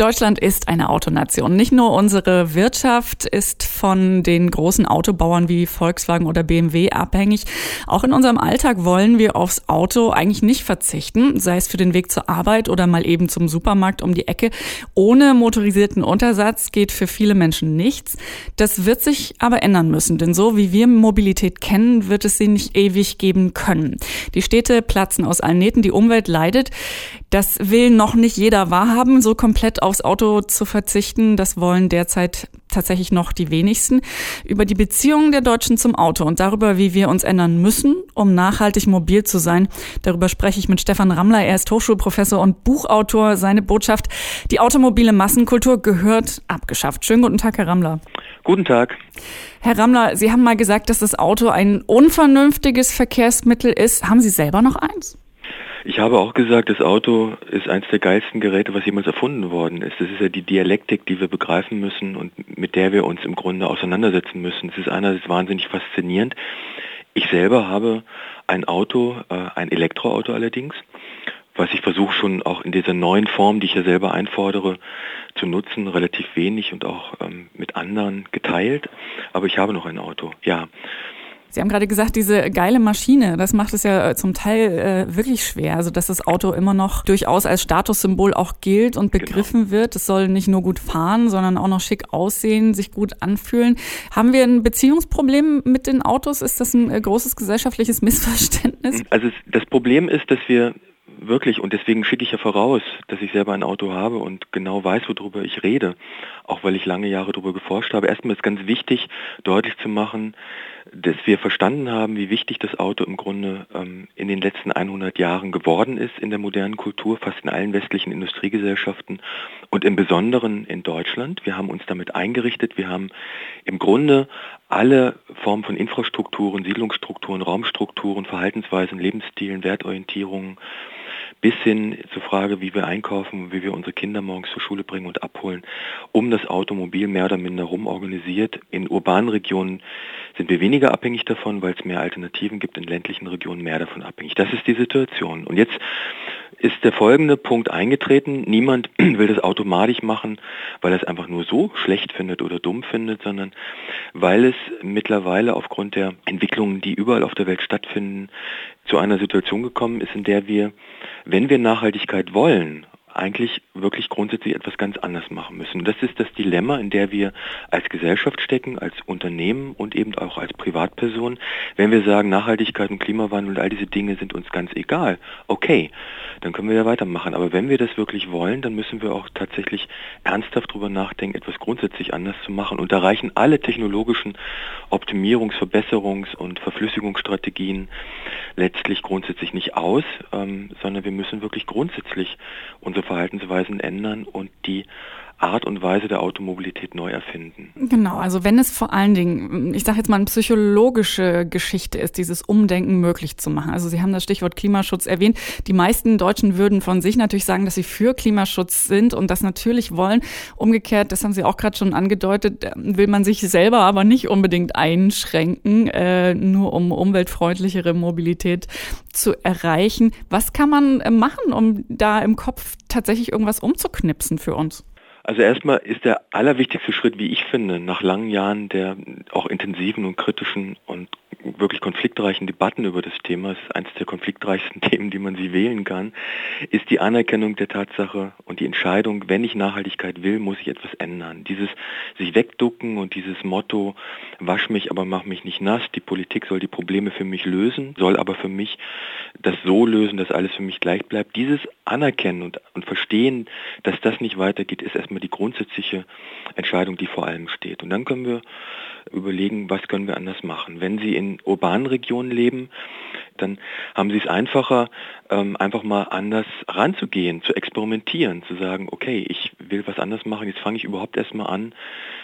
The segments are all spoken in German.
Deutschland ist eine Autonation. Nicht nur unsere Wirtschaft ist von den großen Autobauern wie Volkswagen oder BMW abhängig. Auch in unserem Alltag wollen wir aufs Auto eigentlich nicht verzichten, sei es für den Weg zur Arbeit oder mal eben zum Supermarkt um die Ecke. Ohne motorisierten Untersatz geht für viele Menschen nichts. Das wird sich aber ändern müssen, denn so wie wir Mobilität kennen, wird es sie nicht ewig geben können. Die Städte platzen aus allen Nähten, die Umwelt leidet. Das will noch nicht jeder wahrhaben, so komplett aufs Auto zu verzichten. Das wollen derzeit tatsächlich noch die wenigsten. Über die Beziehungen der Deutschen zum Auto und darüber, wie wir uns ändern müssen, um nachhaltig mobil zu sein. Darüber spreche ich mit Stefan Rammler. Er ist Hochschulprofessor und Buchautor. Seine Botschaft, die automobile Massenkultur gehört abgeschafft. Schönen guten Tag, Herr Rammler. Guten Tag. Herr Rammler, Sie haben mal gesagt, dass das Auto ein unvernünftiges Verkehrsmittel ist. Haben Sie selber noch eins? Ich habe auch gesagt, das Auto ist eines der geilsten Geräte, was jemals erfunden worden ist. Das ist ja die Dialektik, die wir begreifen müssen und mit der wir uns im Grunde auseinandersetzen müssen. Es ist einerseits wahnsinnig faszinierend. Ich selber habe ein Auto, äh, ein Elektroauto allerdings, was ich versuche schon auch in dieser neuen Form, die ich ja selber einfordere, zu nutzen, relativ wenig und auch ähm, mit anderen geteilt. Aber ich habe noch ein Auto, ja. Sie haben gerade gesagt, diese geile Maschine, das macht es ja äh, zum Teil äh, wirklich schwer. Also, dass das Auto immer noch durchaus als Statussymbol auch gilt und genau. begriffen genau. wird. Es soll nicht nur gut fahren, sondern auch noch schick aussehen, sich gut anfühlen. Haben wir ein Beziehungsproblem mit den Autos? Ist das ein äh, großes gesellschaftliches Missverständnis? Also, das Problem ist, dass wir wirklich, und deswegen schicke ich ja voraus, dass ich selber ein Auto habe und genau weiß, worüber ich rede, auch weil ich lange Jahre darüber geforscht habe. Erstmal ist ganz wichtig, deutlich zu machen, dass wir verstanden haben, wie wichtig das Auto im Grunde ähm, in den letzten 100 Jahren geworden ist in der modernen Kultur, fast in allen westlichen Industriegesellschaften und im Besonderen in Deutschland. Wir haben uns damit eingerichtet. Wir haben im Grunde alle Formen von Infrastrukturen, Siedlungsstrukturen, Raumstrukturen, Verhaltensweisen, Lebensstilen, Wertorientierungen bis hin zur Frage, wie wir einkaufen, wie wir unsere Kinder morgens zur Schule bringen und abholen, um das Automobil mehr oder minder rum organisiert. In urbanen Regionen sind wir weniger abhängig davon, weil es mehr Alternativen gibt, in ländlichen Regionen mehr davon abhängig. Das ist die Situation. Und jetzt ist der folgende Punkt eingetreten. Niemand will das automatisch machen, weil er es einfach nur so schlecht findet oder dumm findet, sondern weil es mittlerweile aufgrund der Entwicklungen, die überall auf der Welt stattfinden, zu einer Situation gekommen ist, in der wir, wenn wir Nachhaltigkeit wollen, eigentlich wirklich grundsätzlich etwas ganz anderes machen müssen. Das ist das Dilemma, in der wir als Gesellschaft stecken, als Unternehmen und eben auch als Privatperson. Wenn wir sagen, Nachhaltigkeit und Klimawandel und all diese Dinge sind uns ganz egal, okay, dann können wir ja weitermachen. Aber wenn wir das wirklich wollen, dann müssen wir auch tatsächlich ernsthaft darüber nachdenken, etwas grundsätzlich anders zu machen. Und da reichen alle technologischen Optimierungs-, Verbesserungs- und Verflüssigungsstrategien letztlich grundsätzlich nicht aus, ähm, sondern wir müssen wirklich grundsätzlich Verhaltensweisen ändern und die Art und Weise der Automobilität neu erfinden. Genau, also wenn es vor allen Dingen, ich sage jetzt mal, eine psychologische Geschichte ist, dieses Umdenken möglich zu machen. Also Sie haben das Stichwort Klimaschutz erwähnt. Die meisten Deutschen würden von sich natürlich sagen, dass sie für Klimaschutz sind und das natürlich wollen. Umgekehrt, das haben Sie auch gerade schon angedeutet, will man sich selber aber nicht unbedingt einschränken, äh, nur um umweltfreundlichere Mobilität zu erreichen. Was kann man äh, machen, um da im Kopf tatsächlich irgendwas umzuknipsen für uns? Also erstmal ist der allerwichtigste Schritt, wie ich finde, nach langen Jahren der auch intensiven und kritischen und wirklich konfliktreichen Debatten über das Thema, es ist eines der konfliktreichsten Themen, die man sie wählen kann, ist die Anerkennung der Tatsache und die Entscheidung, wenn ich Nachhaltigkeit will, muss ich etwas ändern. Dieses sich wegducken und dieses Motto, wasch mich, aber mach mich nicht nass, die Politik soll die Probleme für mich lösen, soll aber für mich das so lösen, dass alles für mich gleich bleibt. Dieses Anerkennen und, und Verstehen, dass das nicht weitergeht, ist erstmal die grundsätzliche Entscheidung, die vor allem steht. Und dann können wir überlegen, was können wir anders machen. Wenn Sie in urbanen Regionen leben, dann haben Sie es einfacher, ähm, einfach mal anders ranzugehen, zu experimentieren, zu sagen, okay, ich will was anders machen, jetzt fange ich überhaupt erstmal an,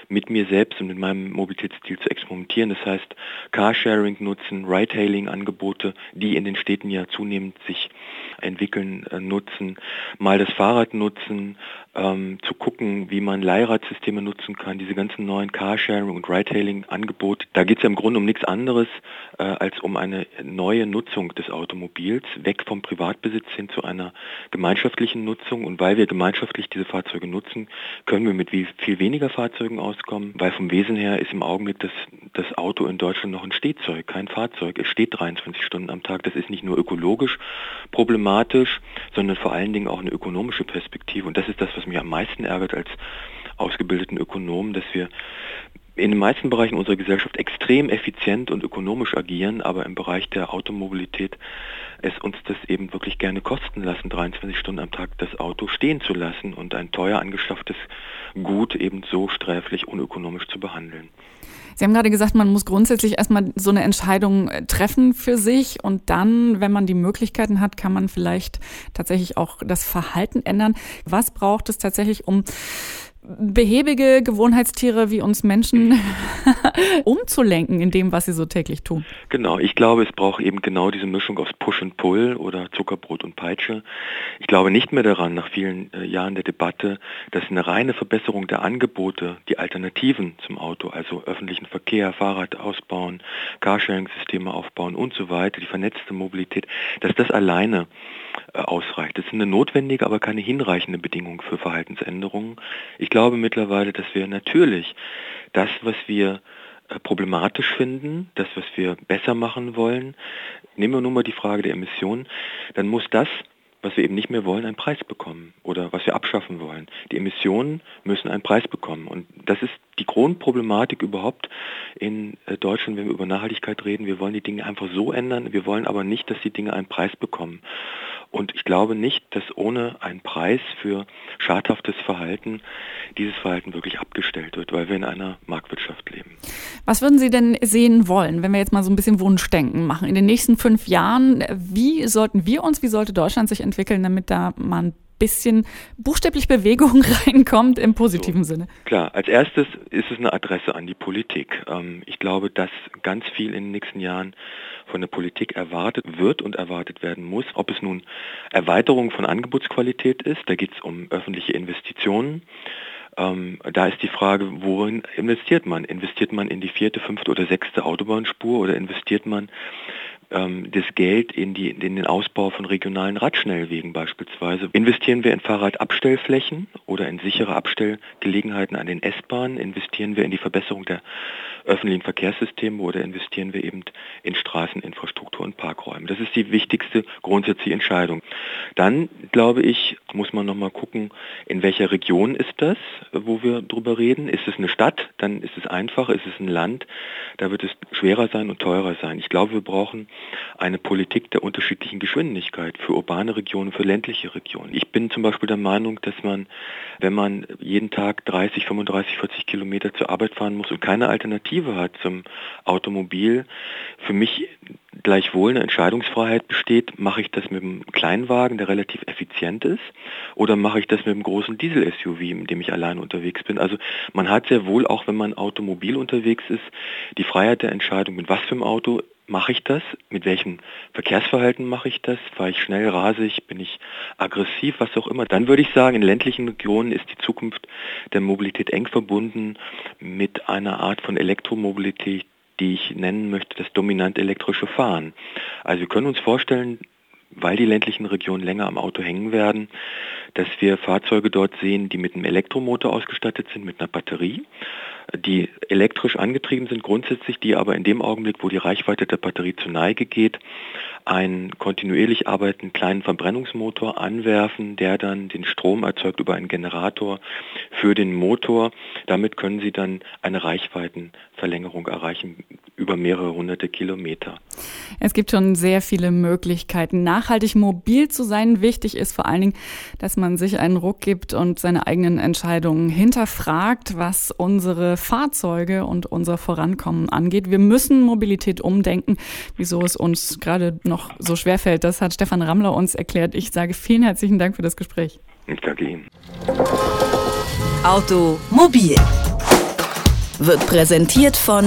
mit mir selbst und mit meinem Mobilitätsstil zu experimentieren. Das heißt, Carsharing nutzen, Ride-Hailing-Angebote, die in den Städten ja zunehmend sich entwickeln, äh, nutzen, mal das Fahrrad nutzen, ähm, zu gucken, wie man Leihradsysteme nutzen kann, diese ganzen neuen Carsharing und Ride-Hailing-Angebote. Da geht es ja im Grunde um nichts anderes äh, als um eine neue Nutzung des Automobils, weg vom Privatbesitz hin zu einer gemeinschaftlichen Nutzung. Und weil wir gemeinschaftlich diese Fahrzeuge nutzen, können wir mit viel weniger Fahrzeugen auskommen, weil vom Wesen her ist im Augenblick das, das Auto in Deutschland noch ein Stehzeug, kein Fahrzeug. Es steht 23 Stunden am Tag. Das ist nicht nur ökologisch problematisch, sondern vor allen Dingen auch eine ökonomische Perspektive. Und das ist das, was mich am meisten ärgert als ausgebildeten Ökonomen, dass wir in den meisten Bereichen unserer Gesellschaft extrem effizient und ökonomisch agieren, aber im Bereich der Automobilität es uns das eben wirklich gerne kosten lassen, 23 Stunden am Tag das Auto stehen zu lassen und ein teuer angeschafftes Gut eben so sträflich unökonomisch zu behandeln. Sie haben gerade gesagt, man muss grundsätzlich erstmal so eine Entscheidung äh, treffen für sich und dann, wenn man die Möglichkeiten hat, kann man vielleicht tatsächlich auch das Verhalten ändern. Was braucht es tatsächlich, um behäbige Gewohnheitstiere wie uns Menschen umzulenken in dem, was sie so täglich tun. Genau, ich glaube, es braucht eben genau diese Mischung aus Push und Pull oder Zuckerbrot und Peitsche. Ich glaube nicht mehr daran, nach vielen äh, Jahren der Debatte, dass eine reine Verbesserung der Angebote, die Alternativen zum Auto, also öffentlichen Verkehr, Fahrrad ausbauen, Carsharing-Systeme aufbauen und so weiter, die vernetzte Mobilität, dass das alleine äh, ausreicht. Das ist eine notwendige, aber keine hinreichende Bedingung für Verhaltensänderungen. Ich glaube mittlerweile, dass wir natürlich das, was wir problematisch finden, das, was wir besser machen wollen, nehmen wir nur mal die Frage der Emissionen, dann muss das, was wir eben nicht mehr wollen, einen Preis bekommen oder was wir abschaffen wollen. Die Emissionen müssen einen Preis bekommen. Und das ist die Grundproblematik überhaupt in äh, Deutschland, wenn wir über Nachhaltigkeit reden. Wir wollen die Dinge einfach so ändern, wir wollen aber nicht, dass die Dinge einen Preis bekommen. Und ich glaube nicht, dass ohne einen Preis für schadhaftes Verhalten dieses Verhalten wirklich abgestellt wird, weil wir in einer Marktwirtschaft leben. Was würden Sie denn sehen wollen, wenn wir jetzt mal so ein bisschen Wunschdenken machen? In den nächsten fünf Jahren, wie sollten wir uns, wie sollte Deutschland sich entwickeln, damit da mal ein bisschen buchstäblich Bewegung reinkommt im positiven so, Sinne? Klar, als erstes ist es eine Adresse an die Politik. Ähm, ich glaube, dass ganz viel in den nächsten Jahren von der Politik erwartet wird und erwartet werden muss. Ob es nun Erweiterung von Angebotsqualität ist, da geht es um öffentliche Investitionen. Ähm, da ist die Frage, worin investiert man? Investiert man in die vierte, fünfte oder sechste Autobahnspur oder investiert man ähm, das Geld in, die, in den Ausbau von regionalen Radschnellwegen beispielsweise. Investieren wir in Fahrradabstellflächen oder in sichere Abstellgelegenheiten an den S-Bahnen? Investieren wir in die Verbesserung der öffentlichen Verkehrssysteme oder investieren wir eben in Straßeninfrastruktur und Parkräume? Das ist die wichtigste grundsätzliche Entscheidung. Dann, glaube ich, muss man nochmal gucken, in welcher Region ist das, wo wir drüber reden. Ist es eine Stadt, dann ist es einfach. Ist es ein Land, da wird es schwerer sein und teurer sein. Ich glaube, wir brauchen eine Politik der unterschiedlichen Geschwindigkeit für urbane Regionen, für ländliche Regionen. Ich bin zum Beispiel der Meinung, dass man, wenn man jeden Tag 30, 35, 40 Kilometer zur Arbeit fahren muss und keine Alternative hat zum Automobil, für mich gleichwohl eine Entscheidungsfreiheit besteht, mache ich das mit einem Kleinwagen, der relativ effizient ist, oder mache ich das mit einem großen Diesel-SUV, in dem ich allein unterwegs bin. Also man hat sehr wohl, auch wenn man automobil unterwegs ist, die Freiheit der Entscheidung, mit was für einem Auto mache ich das? Mit welchem Verkehrsverhalten mache ich das? Fahre ich schnell, rase ich, bin ich aggressiv, was auch immer? Dann würde ich sagen, in ländlichen Regionen ist die Zukunft der Mobilität eng verbunden mit einer Art von Elektromobilität, die ich nennen möchte, das dominant elektrische Fahren. Also wir können uns vorstellen, weil die ländlichen Regionen länger am Auto hängen werden, dass wir Fahrzeuge dort sehen, die mit einem Elektromotor ausgestattet sind, mit einer Batterie, die elektrisch angetrieben sind grundsätzlich, die aber in dem Augenblick, wo die Reichweite der Batterie zu Neige geht, einen kontinuierlich arbeitenden kleinen Verbrennungsmotor anwerfen, der dann den Strom erzeugt über einen Generator für den Motor. Damit können Sie dann eine Reichweitenverlängerung erreichen über mehrere hunderte Kilometer. Es gibt schon sehr viele Möglichkeiten, nachhaltig mobil zu sein. Wichtig ist vor allen Dingen, dass man sich einen Ruck gibt und seine eigenen Entscheidungen hinterfragt, was unsere Fahrzeuge und unser Vorankommen angeht. Wir müssen Mobilität umdenken, wieso es uns gerade noch so schwer fällt. Das hat Stefan Rammler uns erklärt. Ich sage vielen herzlichen Dank für das Gespräch. Ich danke Ihnen. Automobil wird präsentiert von